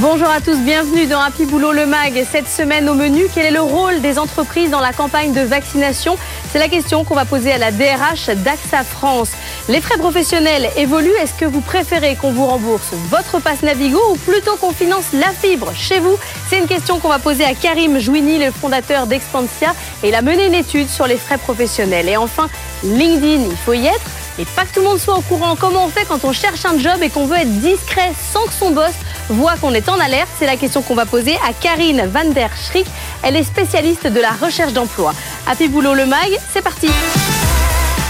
Bonjour à tous, bienvenue dans Happy Boulot le MAG. Cette semaine au menu, quel est le rôle des entreprises dans la campagne de vaccination? C'est la question qu'on va poser à la DRH d'AXA France. Les frais professionnels évoluent. Est-ce que vous préférez qu'on vous rembourse votre passe Navigo ou plutôt qu'on finance la fibre chez vous? C'est une question qu'on va poser à Karim Jouini, le fondateur d'Expansia. Et il a mené une étude sur les frais professionnels. Et enfin, LinkedIn, il faut y être. Et pas que tout le monde soit au courant. Comment on fait quand on cherche un job et qu'on veut être discret sans que son boss voit qu'on est en alerte C'est la question qu'on va poser à Karine van der Schrick. Elle est spécialiste de la recherche d'emploi. Happy Boulot le MAG, c'est parti.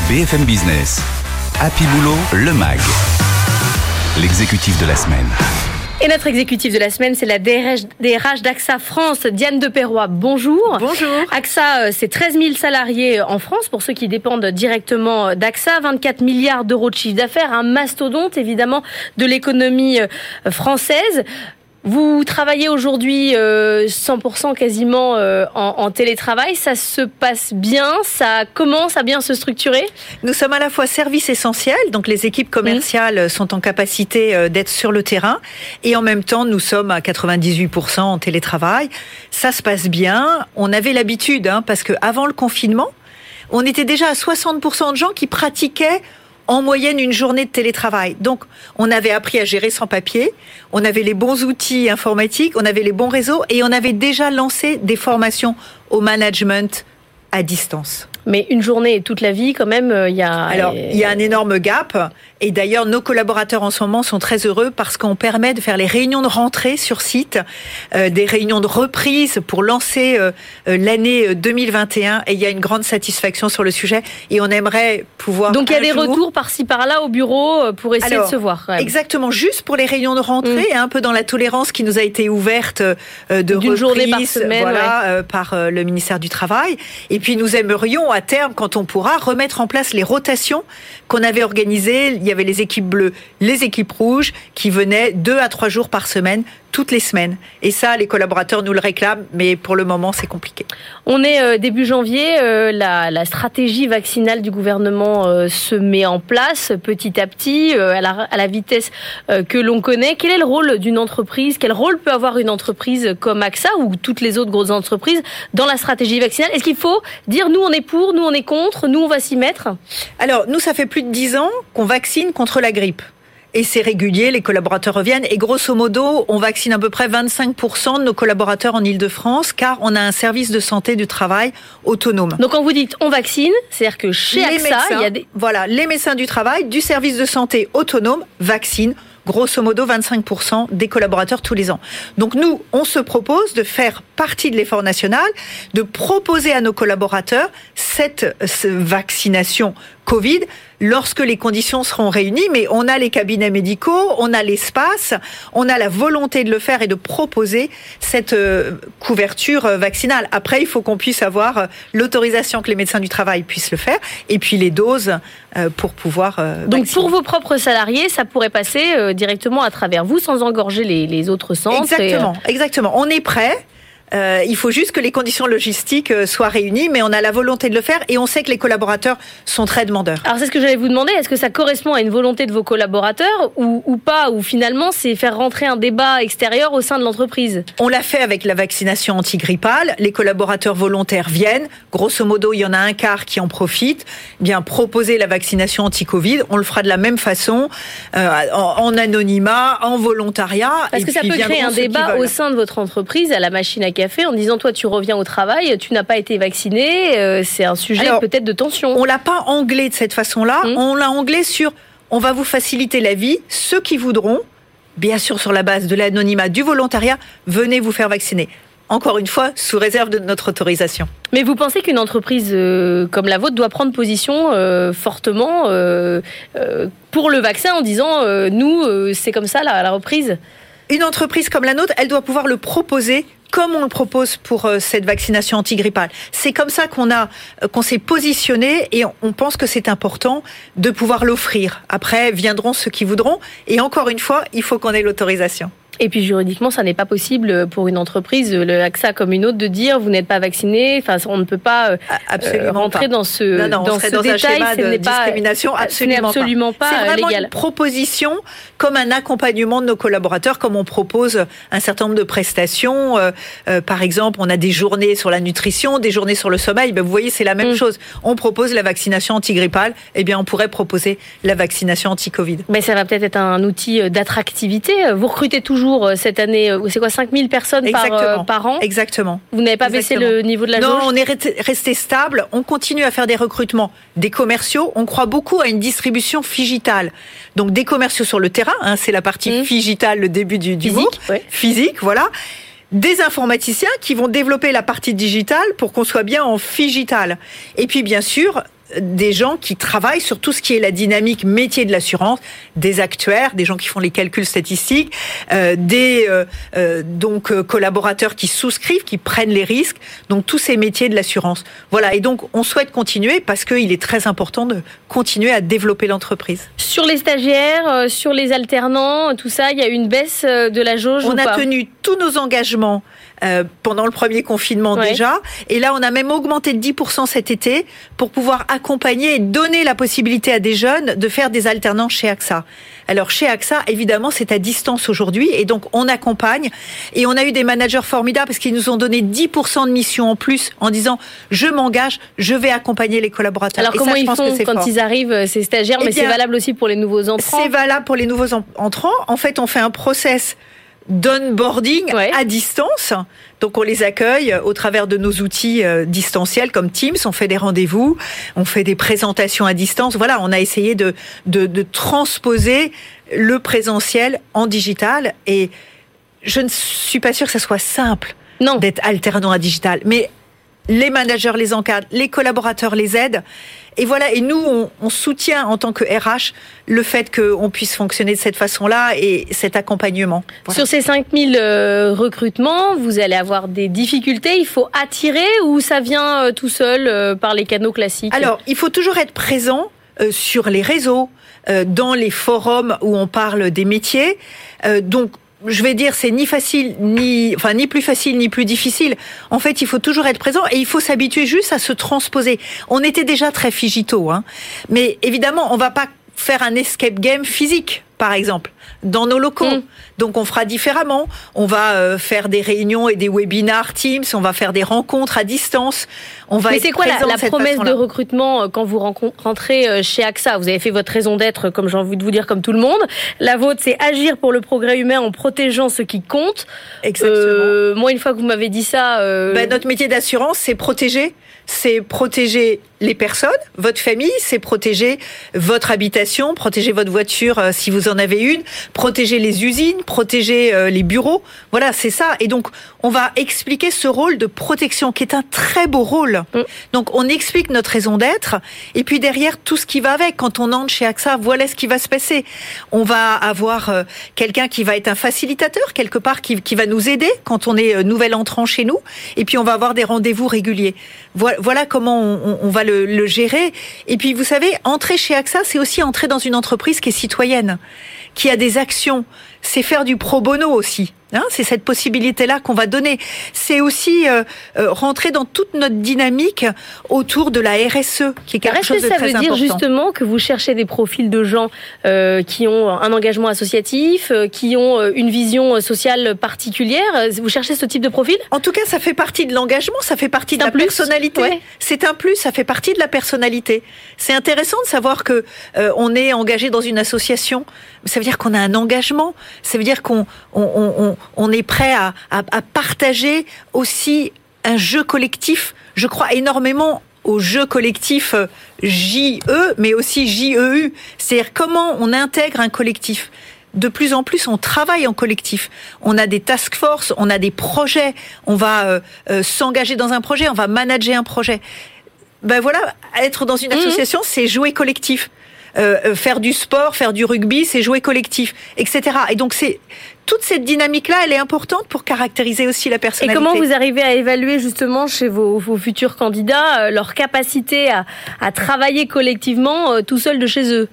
BFM Business, Happy Boulot, le MAG, l'exécutif de la semaine. Et notre exécutif de la semaine, c'est la DRH, DRH d'AXA France, Diane Deperroy. Bonjour. Bonjour. AXA, euh, c'est 13 000 salariés en France, pour ceux qui dépendent directement d'AXA, 24 milliards d'euros de chiffre d'affaires, un mastodonte évidemment de l'économie euh, française. Vous travaillez aujourd'hui 100% euh, quasiment euh, en, télétravail. Ça se passe bien? Ça commence à bien se structurer? Nous sommes à la fois service essentiel, donc les équipes commerciales mmh. sont en capacité euh, d'être sur le terrain, et en même temps nous sommes à 98% en télétravail. Ça se passe bien. On avait l'habitude, hein, parce que avant le confinement, on était déjà à 60% de gens qui pratiquaient en moyenne une journée de télétravail. Donc, on avait appris à gérer sans papier, on avait les bons outils informatiques, on avait les bons réseaux et on avait déjà lancé des formations au management à distance. Mais une journée et toute la vie, quand même, euh, il y a. Alors, il y a un énorme gap. Et d'ailleurs, nos collaborateurs en ce moment sont très heureux parce qu'on permet de faire les réunions de rentrée sur site, euh, des réunions de reprise pour lancer euh, l'année 2021. Et il y a une grande satisfaction sur le sujet. Et on aimerait pouvoir. Donc il y a des retours par-ci par-là au bureau pour essayer Alors, de se voir. Quand même. Exactement, juste pour les réunions de rentrée, mmh. un peu dans la tolérance qui nous a été ouverte euh, de reprise, journée par semaine, voilà, ouais. par le ministère du Travail. Et puis nous aimerions à terme, quand on pourra, remettre en place les rotations qu'on avait organisées. Il y avait les équipes bleues, les équipes rouges qui venaient deux à trois jours par semaine toutes les semaines. Et ça, les collaborateurs nous le réclament, mais pour le moment, c'est compliqué. On est euh, début janvier, euh, la, la, stratégie vaccinale du gouvernement euh, se met en place petit à petit, à la, à, la, vitesse que l'on connaît. Quel est le rôle d'une entreprise? Quel rôle peut avoir une entreprise comme AXA ou toutes les autres grosses entreprises dans la stratégie vaccinale? Est-ce qu'il faut dire nous on est pour, nous on est contre, nous on va s'y mettre? Alors, nous, ça fait plus de dix ans qu'on vaccine contre la grippe et c'est régulier, les collaborateurs reviennent. Et grosso modo, on vaccine à peu près 25% de nos collaborateurs en Ile-de-France, car on a un service de santé du travail autonome. Donc quand vous dites on vaccine, c'est-à-dire que chez les AXA, médecins, il y a des... Voilà, les médecins du travail, du service de santé autonome, vaccinent grosso modo 25% des collaborateurs tous les ans. Donc nous, on se propose de faire partie de l'effort national, de proposer à nos collaborateurs cette, cette vaccination Covid lorsque les conditions seront réunies, mais on a les cabinets médicaux, on a l'espace, on a la volonté de le faire et de proposer cette euh, couverture vaccinale. Après, il faut qu'on puisse avoir euh, l'autorisation que les médecins du travail puissent le faire, et puis les doses euh, pour pouvoir. Donc pour vos propres salariés, ça pourrait passer directement à travers vous, sans engorger les, les autres centres. Exactement, et... exactement. On est prêt. Euh, il faut juste que les conditions logistiques euh, soient réunies, mais on a la volonté de le faire et on sait que les collaborateurs sont très demandeurs. Alors c'est ce que j'allais vous demander, est-ce que ça correspond à une volonté de vos collaborateurs ou, ou pas, ou finalement c'est faire rentrer un débat extérieur au sein de l'entreprise? On l'a fait avec la vaccination antigrippale, les collaborateurs volontaires viennent, grosso modo il y en a un quart qui en profite, bien proposer la vaccination anti-Covid, on le fera de la même façon, euh, en, en, anonymat, en volontariat. Parce que ça peut créer un débat au sein de votre entreprise, à la machine à café en disant toi tu reviens au travail, tu n'as pas été vacciné, euh, c'est un sujet peut-être de tension. On l'a pas anglais de cette façon-là, mmh. on l'a anglais sur on va vous faciliter la vie, ceux qui voudront, bien sûr sur la base de l'anonymat du volontariat, venez vous faire vacciner. encore une fois, sous réserve de notre autorisation. Mais vous pensez qu'une entreprise euh, comme la vôtre doit prendre position euh, fortement euh, pour le vaccin en disant nous, c'est comme ça la reprise? Une entreprise comme la nôtre, elle doit pouvoir le proposer comme on le propose pour cette vaccination antigrippale. C'est comme ça qu'on a qu'on s'est positionné et on pense que c'est important de pouvoir l'offrir. Après viendront ceux qui voudront et encore une fois, il faut qu'on ait l'autorisation. Et puis juridiquement, ça n'est pas possible pour une entreprise, le AXA comme une autre, de dire vous n'êtes pas vacciné. Enfin, on ne peut pas euh, absolument rentrer dans ce non, dans, ce détail. Ce n'est pas discrimination, absolument, pas. C'est vraiment légal. une proposition comme un accompagnement de nos collaborateurs, comme on propose un certain nombre de prestations. Euh, euh, par exemple, on a des journées sur la nutrition, des journées sur le sommeil. Ben, vous voyez, c'est la même mm. chose. On propose la vaccination antigrippale. Eh bien, on pourrait proposer la vaccination anti-Covid. Mais ça va peut-être être un outil d'attractivité. Vous recrutez toujours euh, cette année. Euh, c'est quoi 5000 personnes par, euh, par, an? Exactement. Vous n'avez pas baissé le niveau de la Non, on est resté stable. On continue à faire des recrutements des commerciaux. On croit beaucoup à une distribution figitale. Donc des commerciaux sur le terrain, hein, c'est la partie mmh. figitale, le début du, du physique, physique, voilà des informaticiens qui vont développer la partie digitale pour qu'on soit bien en figital. Et puis bien sûr, des gens qui travaillent sur tout ce qui est la dynamique métier de l'assurance, des actuaires, des gens qui font les calculs statistiques, euh, des euh, euh, donc collaborateurs qui souscrivent, qui prennent les risques, donc tous ces métiers de l'assurance. Voilà, et donc on souhaite continuer parce qu'il est très important de continuer à développer l'entreprise. Sur les stagiaires, sur les alternants, tout ça, il y a une baisse de la jauge. On a tenu tous nos engagements euh, pendant le premier confinement déjà. Et là, on a même augmenté de 10% cet été pour pouvoir accompagner et donner la possibilité à des jeunes de faire des alternances chez AXA. Alors chez AXA, évidemment, c'est à distance aujourd'hui et donc on accompagne et on a eu des managers formidables parce qu'ils nous ont donné 10% de missions en plus en disant je m'engage, je vais accompagner les collaborateurs. Alors comment ils font quand ils arrivent, euh, ces stagiaires, eh mais c'est valable aussi pour les nouveaux entrants C'est valable pour les nouveaux entrants. En fait, on fait un process d'onboarding à distance. Donc on les accueille au travers de nos outils euh, distanciels comme Teams, on fait des rendez-vous, on fait des présentations à distance. Voilà, on a essayé de, de, de transposer le présentiel en digital et je ne suis pas sûre que ce soit simple d'être alternant à digital. Mais les managers les encadrent, les collaborateurs les aident. Et voilà, et nous, on, soutient en tant que RH le fait qu'on puisse fonctionner de cette façon-là et cet accompagnement. Sur ces 5000 euh, recrutements, vous allez avoir des difficultés. Il faut attirer ou ça vient euh, tout seul euh, par les canaux classiques? Alors, il faut toujours être présent sur les réseaux, dans les forums où on parle des métiers. donc, je vais dire, c'est ni facile, ni, enfin, ni plus facile, ni plus difficile. En fait, il faut toujours être présent et il faut s'habituer juste à se transposer. On était déjà très figito, hein. Mais évidemment, on va pas faire un escape game physique, par exemple dans nos locaux. Mm. Donc on fera différemment. On va euh, faire des réunions et des webinars Teams, on va faire des rencontres à distance. On va Mais c'est quoi la, promesse de recrutement euh, quand vous rentrez euh, chez AXA? Vous avez fait votre raison d'être, comme j'ai envie de vous dire, comme tout le monde. La vôtre, c'est agir pour le progrès humain en protégeant ce qui compte. Exactement. moi, une fois que vous m'avez dit ça... Ben, notre métier d'assurance, c'est protéger. C'est protéger les personnes, votre famille, c'est protéger votre habitation, protéger votre voiture si vous en avez une, protéger les usines, protéger euh, les bureaux. Voilà, c'est ça. Et donc, on va expliquer ce rôle de protection qui est un très beau rôle. Mm. Donc, on explique notre raison d'être et puis derrière tout ce qui va avec. Quand on entre chez AXA, voilà ce qui va se passer. On va avoir euh, quelqu'un qui va être un facilitateur quelque part, qui, qui va nous aider quand on est euh, nouvel entrant chez nous. Et puis, on va avoir des rendez-vous réguliers. Voilà, voilà comment on, on va le, le gérer. Et puis, vous savez, entrer chez AXA, c'est aussi entrer dans une entreprise qui est citoyenne, qui a des actions. C'est faire du pro bono aussi. Hein, c'est cette possibilité-là qu'on va donner. C'est aussi euh, euh, rentrer dans toute notre dynamique autour de la RSE, qui est quelque chose de très important. Ça veut dire justement que vous cherchez des profils de gens euh, qui ont un engagement associatif, qui ont une vision sociale particulière. Vous cherchez ce type de profil? En tout cas, ça fait partie de l'engagement, ça fait partie de la personnalité. C'est un plus, ça fait partie de la personnalité. C'est intéressant de savoir que on est engagé dans une association. Ça veut dire qu'on a un engagement. Ça veut dire qu'on on, on, est prêt à, partager aussi un jeu collectif. Je crois énormément au jeu collectif JE, mais aussi JEU. C'est-à-dire comment on intègre un collectif. de plus en plus, on travaille en collectif. On a des task force, on a des projets, on va euh, euh, s'engager dans un projet, on va manager un projet. Ben voilà, être dans une Mhm. association, c'est jouer collectif. Euh, euh, faire du sport, faire du rugby, c'est jouer collectif, etc. Et donc c'est toute cette dynamique-là, elle est importante pour caractériser aussi la Et personnalité. comment vous arrivez à évaluer justement chez vos, vos futurs candidats euh, leur capacité à, à travailler collectivement euh, tout seul de chez eux?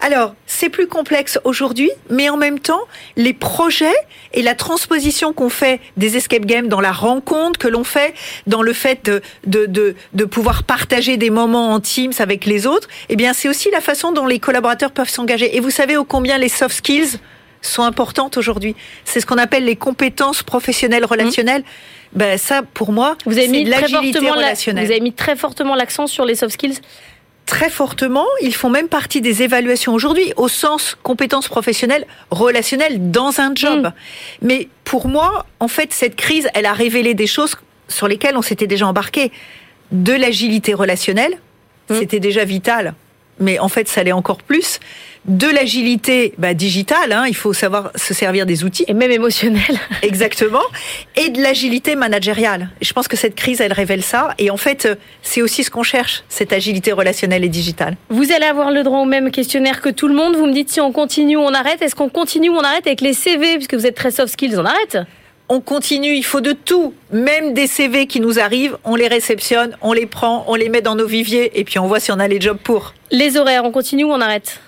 Alors, c'est plus complexe aujourd'hui, mais en même temps, les projets et la transposition qu'on fait des escape games dans la rencontre que l'on fait, dans le fait de, de, de, de pouvoir partager des moments en Teams avec les autres, eh bien, c'est aussi la façon dont les collaborateurs peuvent s'engager. Et vous savez ô combien les soft skills sont importantes aujourd'hui. C'est ce qu'on appelle les compétences professionnelles relationnelles. Ben, ça, pour moi, Vous avez mis très l'agilité fortement la- relationnelle. vous avez mis très fortement l'accent sur les soft skills? très fortement. Ils font même partie des évaluations aujourd'hui au sens compétences professionnelles relationnelles dans un job. Mm. Mais pour moi, en fait, cette crise, elle a révélé des choses sur lesquelles on s'était déjà embarqué. De l'agilité relationnelle, Mm. c'était déjà vital. Mais en fait, ça l'est encore plus. De l'agilité bah, digitale, hein, il faut savoir se servir des outils. Et même émotionnel. Exactement. Et de l'agilité managériale. Je pense que cette crise, elle révèle ça. Et en fait, euh, c'est aussi ce qu'on cherche, cette agilité relationnelle et digitale. Vous allez avoir le droit au même questionnaire que tout le monde. Vous me dites si on continue ou on arrête. Est-ce qu'on continue ou on arrête avec les CV Puisque vous êtes très soft skills, on arrête? On continue, il faut de tout. Même des CV qui nous arrivent, on les réceptionne, on les prend, on les met dans nos viviers et puis on voit si on a les jobs pour. Les horaires, on continue ou on arrête?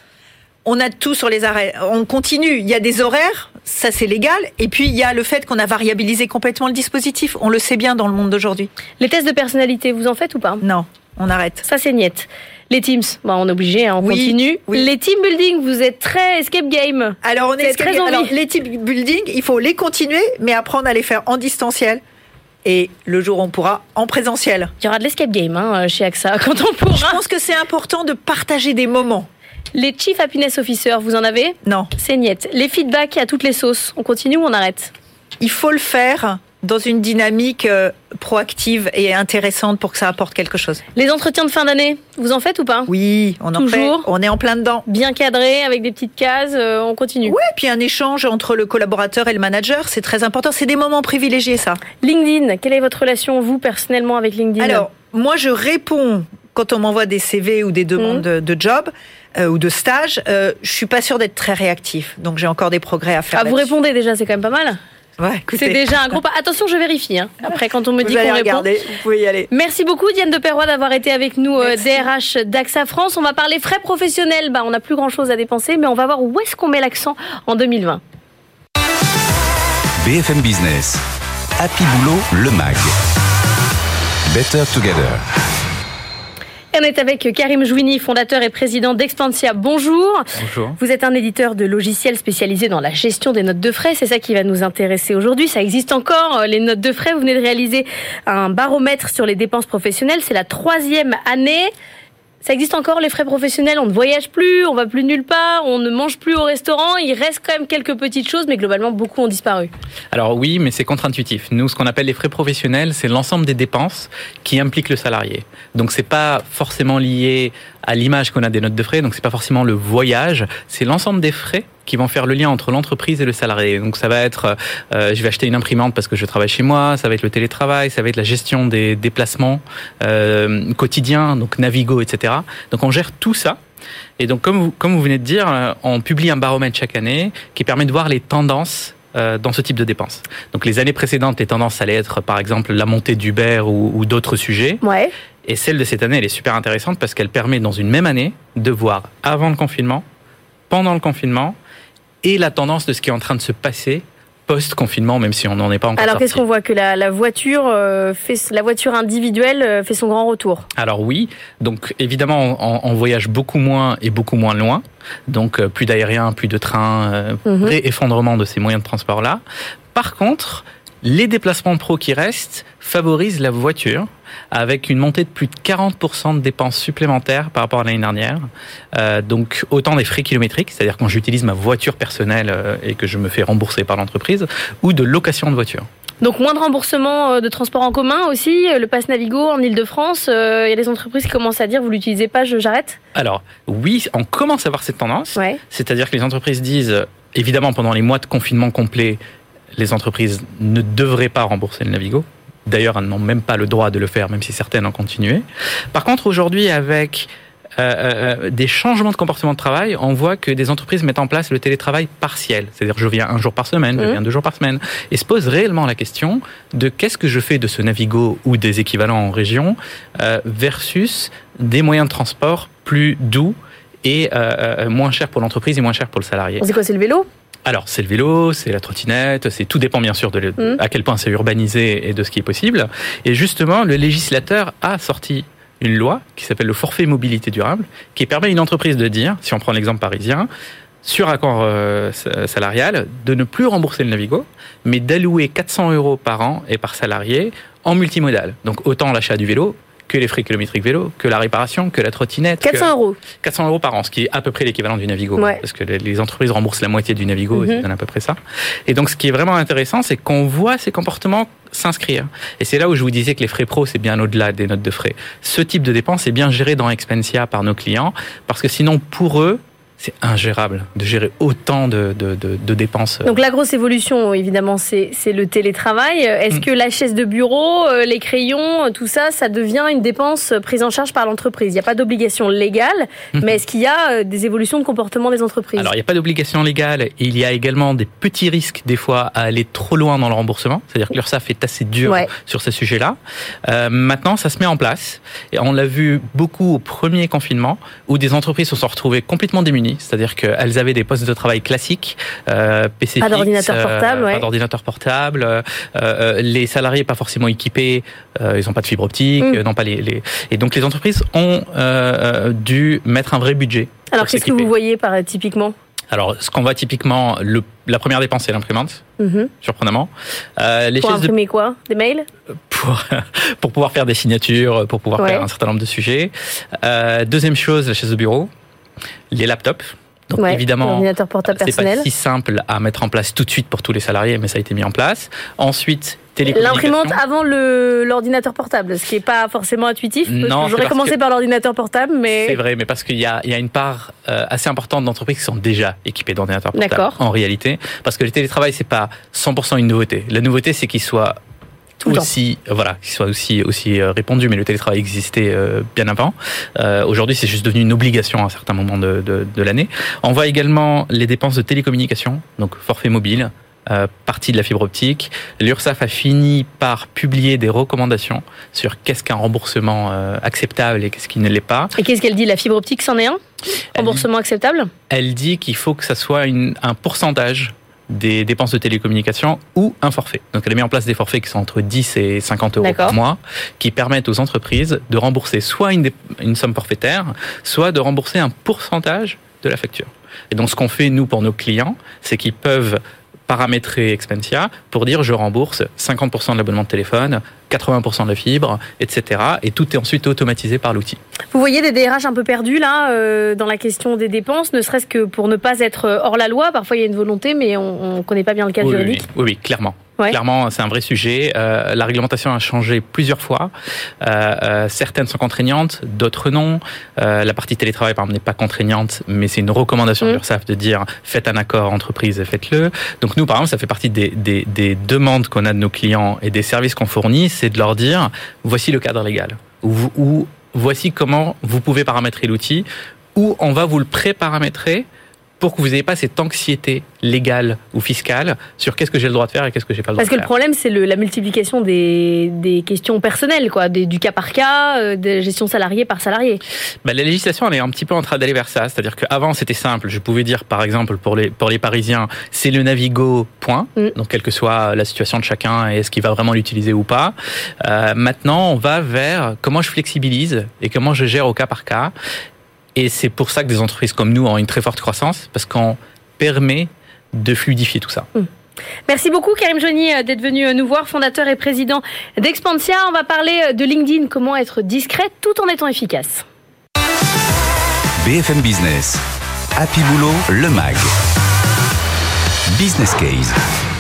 On a tout sur les arrêts. On continue. Il y a des horaires, ça c'est légal. Et puis il y a le fait qu'on a variabilisé complètement le dispositif. On le sait bien dans le monde d'aujourd'hui. Les tests de personnalité, vous en faites ou pas? Non, on arrête. Ça, c'est niette. Les teams, bah, on est obligé, hein, on Oui, continue. oui. Les team building, vous êtes très escape game. Alors on est très Alors, envie. les types building, il faut les continuer, mais apprendre à les faire en distanciel. Et le jour où on pourra en présentiel. Il y aura de l'escape game hein, chez AXA quand on Je pourra. pense que c'est important de partager des moments. Les chief happiness officers, vous en avez? Non, C'est niette. Les feedbacks à toutes les sauces, on continue ou on arrête? Il faut le faire dans une dynamique euh, proactive et intéressante pour que ça apporte quelque chose. Les entretiens de fin d'année, vous en faites ou pas? Oui, on en Toujours. fait. On est en plein dedans. Bien cadré, avec des petites cases, euh, on continue. Ouais, puis un échange entre le collaborateur et le manager, c'est très important. C'est des moments privilégiés, ça. LinkedIn, quelle est votre relation, vous, personnellement, avec LinkedIn? Alors, moi, je réponds quand on m'envoie des CV ou des demandes de, de job euh, ou de stage. Euh, je suis pas sûre d'être très réactif, donc j'ai encore des progrès à faire. Ah, vous répondez déjà, c'est quand même pas mal. Ouais, écoutez, C'est déjà un gros pas. Attention, je vérifie. hein. Après, quand on me dit Vous allez qu'on répond. regarder, vous pouvez y aller. Merci beaucoup Diane de Perrois d'avoir été avec nous, euh, Merci. DRH d'AXA France. On va parler frais professionnels. Bah, on n'a plus grand chose à dépenser, mais on va voir où est-ce qu'on met l'accent en 2020. BFM Business. Happy Boulot, le MAG. Better Together. On est avec Karim Jouini, fondateur et président d'Expansia. Bonjour. Bonjour. Vous êtes un éditeur de logiciels spécialisé dans la gestion des notes de frais. C'est ça qui va nous intéresser aujourd'hui. Ça existe encore, euh, les notes de frais. Vous venez de réaliser un baromètre sur les dépenses professionnelles. C'est la troisième année. Ça existe encore les frais professionnels? On ne voyage plus, on va plus nulle part, on ne mange plus au restaurant. Il reste quand même quelques petites choses, mais globalement beaucoup ont disparu. Alors oui, mais c'est contre-intuitif. Nous, ce qu'on appelle les frais professionnels, c'est l'ensemble des dépenses qui impliquent le salarié. Donc c'est pas forcément lié à l'image qu'on a des notes de frais, donc c'est pas forcément le voyage, c'est l'ensemble des frais qui vont faire le lien entre l'entreprise et le salarié. Donc ça va être, euh, je vais acheter une imprimante parce que je travaille chez moi, ça va être le télétravail, ça va être la gestion des déplacements euh, quotidiens, donc Navigo, etc. Donc on gère tout ça. Et donc comme vous, comme vous venez de dire, euh, on publie un baromètre chaque année qui permet de voir les tendances euh, dans ce type de dépenses. Donc les années précédentes, les tendances allaient être par exemple la montée d'Uber ou, ou d'autres sujets. Ouais. Et celle de cette année, elle est super intéressante parce qu'elle permet dans une même année de voir avant le confinement, pendant le confinement et la tendance de ce qui est en train de se passer post-confinement, même si on n'en est pas encore Alors qu'est-ce qu'on voit? Que la, la voiture euh, fait la voiture individuelle euh, fait son grand retour. Alors oui, donc évidemment on, on voyage beaucoup moins et beaucoup moins loin, donc euh, plus d'aérien, plus de train, euh, Mhm. vrai effondrement de ces moyens de transport là. Par contre, les déplacements pro qui restent favorisent la voiture avec une montée de plus de 40% de dépenses supplémentaires par rapport à l'année dernière. Euh, donc autant des frais kilométriques, c'est-à-dire quand j'utilise ma voiture personnelle euh, et que je me fais rembourser par l'entreprise, ou de location de voiture. Donc moins de remboursement euh, de transport en commun aussi, le pass Navigo en Ile-de-France, euh, il y a des entreprises qui commencent à dire vous l'utilisez pas, j'arrête. Alors oui, on commence à voir cette tendance. Ouais. C'est-à-dire que les entreprises disent évidemment, pendant les mois de confinement complet, les entreprises ne devraient pas rembourser le Navigo. D'ailleurs, elles n'ont même pas le droit de le faire, même si certaines ont continué. Par contre, aujourd'hui, avec euh, euh, des changements de comportement de travail, on voit que des entreprises mettent en place le télétravail partiel. C'est-à-dire, je viens un jour par semaine, je Mhm. viens deux jours par semaine. Et se pose réellement la question de qu'est-ce que je fais de ce Navigo ou des équivalents en région euh, versus des moyens de transport plus doux et euh, euh, moins chers pour l'entreprise et moins chers pour le salarié. C'est quoi, c'est le vélo? Alors, c'est le vélo, c'est la trottinette, c'est tout dépend bien sûr de le- Mhm. à quel point c'est urbanisé et de ce qui est possible. Et justement, le législateur a sorti une loi qui s'appelle le forfait mobilité durable, qui permet à une entreprise de dire, si on prend l'exemple parisien, sur accord euh, sa- salarial, de ne plus rembourser le Navigo, mais d'allouer 400 euros par an et par salarié en multimodal. Donc autant l'achat du vélo que les frais kilométriques vélo, que la réparation, que la trottinette. que- 400 euros. 400 euros par an, ce qui est à peu près l'équivalent du Navigo, Ouais. parce que les- entreprises remboursent la moitié du Navigo, et ça Mhm. donne à peu près ça. Et donc, ce qui est vraiment intéressant, c'est qu'on voit ces comportements s'inscrire. Et c'est là où je vous disais que les frais pro, c'est bien au-delà des notes de frais. Ce type de dépense est bien géré dans Expensia par nos clients, parce que sinon, pour eux, c'est ingérable de gérer autant de, de, de, de dépenses. Donc la grosse évolution, évidemment, c'est le télétravail. Est-ce Mm. que la chaise de bureau, euh, les crayons, euh, tout ça, ça devient une dépense euh, prise en charge par l'entreprise? Il n'y a pas d'obligation légale, Mhm. mais est-ce qu'il y a des évolutions de comportement des entreprises? Alors, il n'y a pas d'obligation légale. Il y a également des petits risques, des fois, à aller trop loin dans le remboursement. C'est-à-dire que l'URSSAF est assez dur Ouais. sur ce sujet-là. Euh, maintenant, ça se met en place. Et on l'a vu beaucoup au premier confinement, où des entreprises se sont retrouvées complètement démunies. C'est-à-dire qu'elles avaient des postes de travail classiques, euh, PC Pas d'ordinateur portable, ouais. Pas d'ordinateur portable. euh, euh, les salariés pas forcément équipés, euh, ils n'ont pas de fibre optique, Mm. euh, n'ont pas les, les... Et donc, les entreprises ont euh, euh, dû mettre un vrai budget. Alors qu'est-ce que vous voyez par euh, typiquement? Alors, ce qu'on voit typiquement, le, la première dépense, c'est l'imprimante, Mhm. surprenamment. Euh, les Pour chaises de, imprimer quoi? Des mails? Pour, pour pouvoir faire des signatures, pour pouvoir Ouais. faire un certain nombre de sujets. Euh, deuxième chose, la chaise de bureau, les laptops. Donc Ouais, évidemment, c'est personnel. pas si simple à mettre en place tout de suite pour tous les salariés, mais ça a été mis en place. Ensuite. L'imprimante avant l'ordinateur portable, ce qui n'est pas forcément intuitif. J'aurais commencé par l'ordinateur portable, mais C'est vrai, mais parce qu'il y a, il y a une part euh, assez importante d'entreprises qui sont déjà équipées d'ordinateurs portables. En réalité, parce que le télétravail c'est pas 100% une nouveauté. La nouveauté c'est qu'il soit Tout le aussi, voilà, qu'il soit aussi aussi euh, répandu. Mais le télétravail existait euh, bien avant. Euh, Aujourd'hui, c'est juste devenu une obligation à un certain moment de, de, de l'année. On voit également les dépenses de télécommunication, donc forfait mobile. euh, partie de la fibre optique. L'URSSAF a fini par publier des recommandations sur qu'est-ce qu'un remboursement euh, acceptable et qu'est-ce qui ne l'est pas. Et qu'est-ce qu'elle dit La fibre optique, c'en est un? Remboursement acceptable? Elle dit qu'il faut que ça soit une- un pourcentage des dépenses de télécommunication ou un forfait. Donc elle mis en place des forfaits qui sont entre 10 et 50 euros par mois, qui permettent aux entreprises de rembourser soit une, une somme forfaitaire, soit de rembourser un pourcentage de la facture. Et donc ce qu'on fait nous pour nos clients, c'est qu'ils peuvent paramétrer Expensia pour dire je rembourse 50% de l'abonnement de téléphone, 80% de la fibre, etc. Et tout est ensuite automatisé par l'outil. Vous voyez des DRH un peu perdus là euh, dans la question des dépenses, ne serait-ce que pour ne pas être hors la loi. Parfois il y a une volonté, mais on ne connaît pas bien le cadre Oui, oui, juridique. oui, oui, clairement. Ouais. Clairement, c'est un vrai sujet. Euh, la réglementation a changé plusieurs fois. Euh, euh, certaines sont contraignantes, d'autres non. Euh, la partie télétravail, par exemple, n'est pas contraignante, mais c'est une recommandation Mm. de l'URSSAF de dire faites un accord entreprise et faites-le. Donc nous, par exemple, ça fait partie des, des, des demandes qu'on a de nos clients et des services qu'on fournit, c'est de leur dire voici le cadre légal ou, ou voici comment vous pouvez paramétrer l'outil ou on va vous le pré-paramétrer pour que vous n'ayez pas cette anxiété légale ou fiscale sur qu'est-ce que j'ai le droit de faire et qu'est-ce que j'ai pas le droit Parce que de le faire. problème, c'est la multiplication des, des questions personnelles, quoi, des- du cas par cas, euh, de gestion salarié par salarié. Bah, la législation, elle est un petit peu en train d'aller vers ça. C'est-à-dire qu'avant, c'était simple. Je pouvais dire, par exemple, pour les, pour les Parisiens, c'est le Navigo, point. Mm. Donc, quelle que soit la situation de chacun et est-ce qu'il va vraiment l'utiliser ou pas. Euh, maintenant, on va vers comment je flexibilise et comment je gère au cas par cas. Et c'est pour ça que des entreprises comme nous ont une très forte croissance, parce qu'on permet de fluidifier tout ça. Merci beaucoup Karim Joigny euh, d'être venu euh, nous voir, fondateur et président d'Expansia. On va parler euh, de LinkedIn, comment être discrète tout en étant efficace. BFM Business. Happy Boulot, le MAG. Business Case.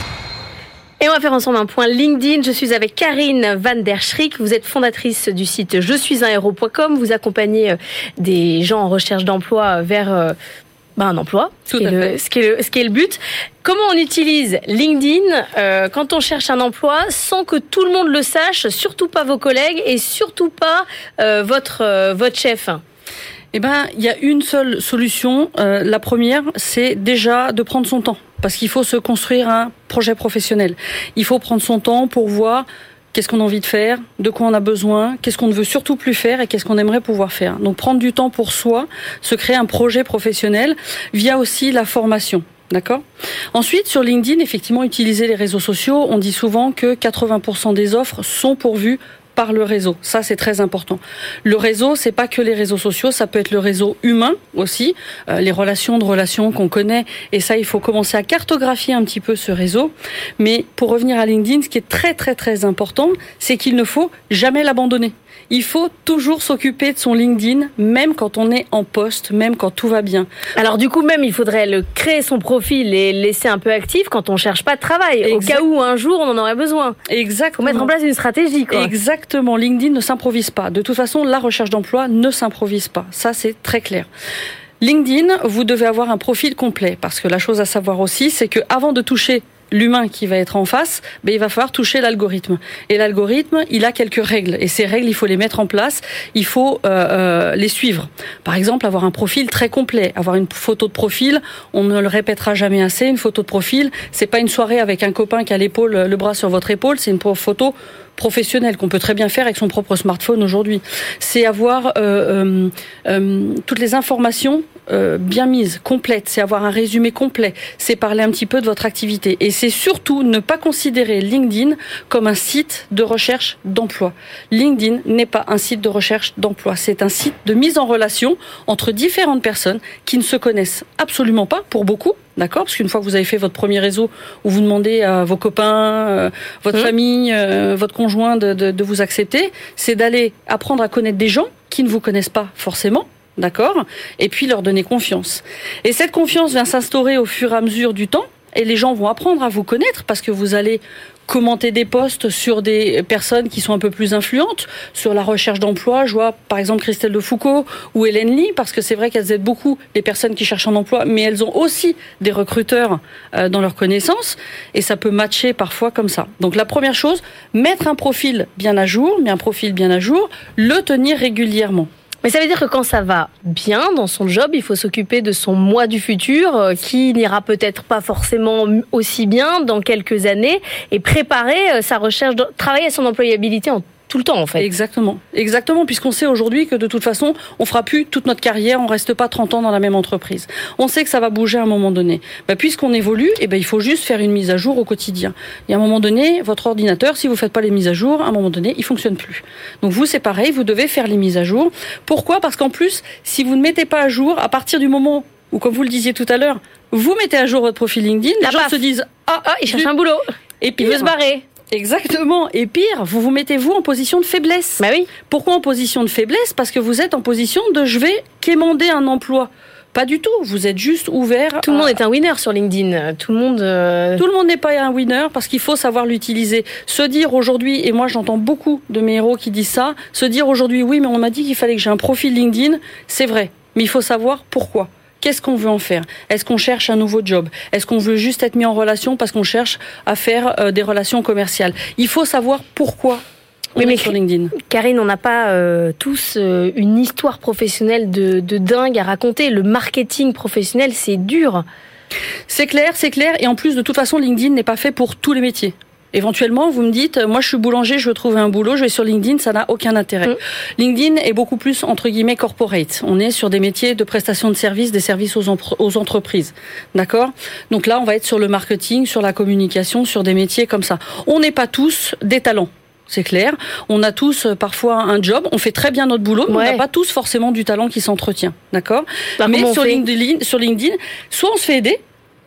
Et on va faire ensemble un point LinkedIn. Je suis avec Karine Van der Schrick. Vous êtes fondatrice du site je suis un héros.com. Vous accompagnez euh, des gens en recherche d'emploi vers euh, bah, un emploi, ce, qui le, fait. ce, qui est le, ce qui est le but. Comment on utilise LinkedIn euh, quand on cherche un emploi sans que tout le monde le sache, surtout pas vos collègues et surtout pas euh, votre, euh, votre chef? Eh ben, il y a une seule solution. Euh, la première, c'est déjà de prendre son temps, parce qu'il faut se construire un projet professionnel. Il faut prendre son temps pour voir qu'est-ce qu'on a envie de faire, de quoi on a besoin, qu'est-ce qu'on ne veut surtout plus faire et qu'est-ce qu'on aimerait pouvoir faire. Donc prendre du temps pour soi, se créer un projet professionnel via aussi la formation. D'accord? Ensuite, sur LinkedIn, effectivement, utiliser les réseaux sociaux. On dit souvent que 80% des offres sont pourvues par le réseau. Ça, c'est très important. Le réseau, c'est pas que les réseaux sociaux, ça peut être le réseau humain aussi, euh, les relations de relations qu'on connaît. Et ça, il faut commencer à cartographier un petit peu ce réseau. Mais pour revenir à LinkedIn, ce qui est très très très important, c'est qu'il ne faut jamais l'abandonner. Il faut toujours s'occuper de son LinkedIn, même quand on est en poste, même quand tout va bien. Alors du coup même, il faudrait le créer son profil et le laisser un peu actif quand on cherche pas de travail, au cas où un jour on en aurait besoin. Faut Exactement. mettre en place une stratégie. Quoi. Exactement. LinkedIn ne s'improvise pas. De toute façon, la recherche d'emploi ne s'improvise pas. Ça, c'est très clair. LinkedIn, vous devez avoir un profil complet parce que la chose à savoir aussi, c'est que avant de toucher l'humain qui va être en face, ben, il va falloir toucher l'algorithme. Et l'algorithme, il a quelques règles. Et ces règles, il faut les mettre en place. Il faut euh, euh, les suivre. Par exemple, avoir un profil très complet, avoir une photo de profil. On ne le répétera jamais assez. Une photo de profil, c'est pas une soirée avec un copain qui a l'épaule, le bras sur votre épaule. C'est une photo professionnelle qu'on peut très bien faire avec son propre smartphone aujourd'hui. C'est avoir euh, euh, euh, toutes les informations euh, bien mises, complètes. C'est avoir un résumé complet. C'est parler un petit peu de votre activité. Et c'est surtout ne pas considérer LinkedIn comme un site de recherche d'emploi. LinkedIn n'est pas un site de recherche d'emploi. C'est un site de mise en relation entre différentes personnes qui ne se connaissent absolument pas pour beaucoup. D'accord Parce qu'une fois que vous avez fait votre premier réseau où vous demandez à vos copains, euh, votre Mhm. famille, euh, votre conjoint de, de, de vous accepter, c'est d'aller apprendre à connaître des gens qui ne vous connaissent pas forcément. D'accord Et puis leur donner confiance. Et cette confiance vient s'instaurer au fur et à mesure du temps. Et les gens vont apprendre à vous connaître parce que vous allez commenter des posts sur des personnes qui sont un peu plus influentes, sur la recherche d'emploi. Je vois par exemple Christelle de Foucault ou Hélène Lee, parce que c'est vrai qu'elles aident beaucoup les personnes qui cherchent un emploi, mais elles ont aussi des recruteurs euh, dans leurs connaissances, et ça peut matcher parfois comme ça. Donc la première chose, mettre un profil bien à jour, mais un profil bien à jour, le tenir régulièrement. Mais ça veut dire que quand ça va bien dans son job, il faut s'occuper de son moi du futur, euh, qui n'ira peut-être pas forcément aussi bien dans quelques années, et préparer euh, sa recherche, travailler à son employabilité en tout le temps en fait. Exactement, exactement, puisqu'on sait aujourd'hui que de toute façon, on fera plus toute notre carrière, on reste pas 30 ans dans la même entreprise. On sait que ça va bouger à un moment donné. Bah, puisqu'on évolue, eh ben, il faut juste faire une mise à jour au quotidien. Et à un moment donné, votre ordinateur, si vous faites pas les mises à jour, à un moment donné, il fonctionne plus. Donc vous, c'est pareil, vous devez faire les mises à jour. Pourquoi? Parce qu'en plus, si vous ne mettez pas à jour, à partir du moment où, comme vous le disiez tout à l'heure, vous mettez à jour votre profil LinkedIn, les gens paf. se disent ah, Ah, il cherche un boulot, et il pire, veut se barrer. Exactement. Et pire, vous vous mettez vous en position de faiblesse. Bah oui. Pourquoi en position de faiblesse? Parce que vous êtes en position de je vais quémander un emploi. Pas du tout. Vous êtes juste ouvert. Tout le à- monde est un winner sur LinkedIn. Tout le monde. euh, Tout le monde n'est pas un winner parce qu'il faut savoir l'utiliser. Se dire aujourd'hui, et moi j'entends beaucoup de mes héros qui disent ça, se dire aujourd'hui, oui, mais on m'a dit qu'il fallait que j'ai un profil LinkedIn, c'est vrai. Mais il faut savoir pourquoi. Qu'est-ce qu'on veut en faire? Est-ce qu'on cherche un nouveau job? Est-ce qu'on veut juste être mis en relation parce qu'on cherche à faire euh, des relations commerciales? Il faut savoir pourquoi on Oui, mais sur LinkedIn. Karine, on n'a pas euh, tous euh, une histoire professionnelle de, de dingue à raconter. Le marketing professionnel, c'est dur. C'est clair, c'est clair. Et en plus, de toute façon, LinkedIn n'est pas fait pour tous les métiers. Éventuellement, vous me dites, euh, moi je suis boulanger, je veux trouver un boulot, je vais sur LinkedIn, ça n'a aucun intérêt. Mm. LinkedIn est beaucoup plus, entre guillemets, corporate. On est sur des métiers de prestation de services, des services aux, entreprises. D'accord? Donc là, on va être sur le marketing, sur la communication, sur des métiers comme ça. On n'est pas tous des talents. C'est clair. On a tous euh, parfois un job. On fait très bien notre boulot, mais Ouais. on n'a pas tous forcément du talent qui s'entretient. D'accord? Bah, Mais LinkedIn, sur LinkedIn, soit on se fait aider,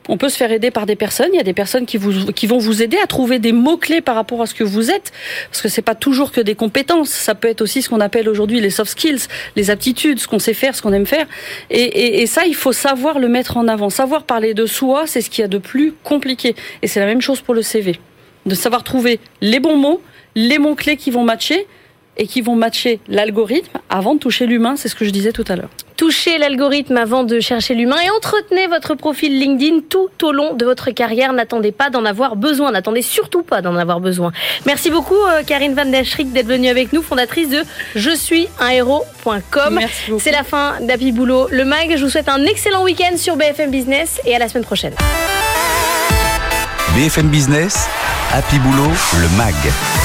on peut se faire aider par des personnes. Il y a des personnes qui, vous, qui vont vous aider à trouver des mots-clés par rapport à ce que vous êtes. Parce que c'est pas toujours que des compétences. Ça peut être aussi ce qu'on appelle aujourd'hui les soft skills, les aptitudes, ce qu'on sait faire, ce qu'on aime faire. Et, et, et ça, il faut savoir le mettre en avant. Savoir parler de soi, c'est ce qu'il y a de plus compliqué. Et c'est la même chose pour le CV. De savoir trouver les bons mots, les mots-clés qui vont matcher et qui vont matcher l'algorithme avant de toucher l'humain. C'est ce que je disais tout à l'heure. Touchez l'algorithme avant de chercher l'humain et entretenez votre profil LinkedIn tout au long de votre carrière. N'attendez pas d'en avoir besoin. N'attendez surtout pas d'en avoir besoin. Merci beaucoup, euh, Karine Van Der Schrik, d'être venue avec nous, fondatrice de je suis un héros.com. C'est la fin d'Happy Boulot, le mag. Je vous souhaite un excellent week-end sur BFM Business et à la semaine prochaine. BFM Business, Happy Boulot, le MAG.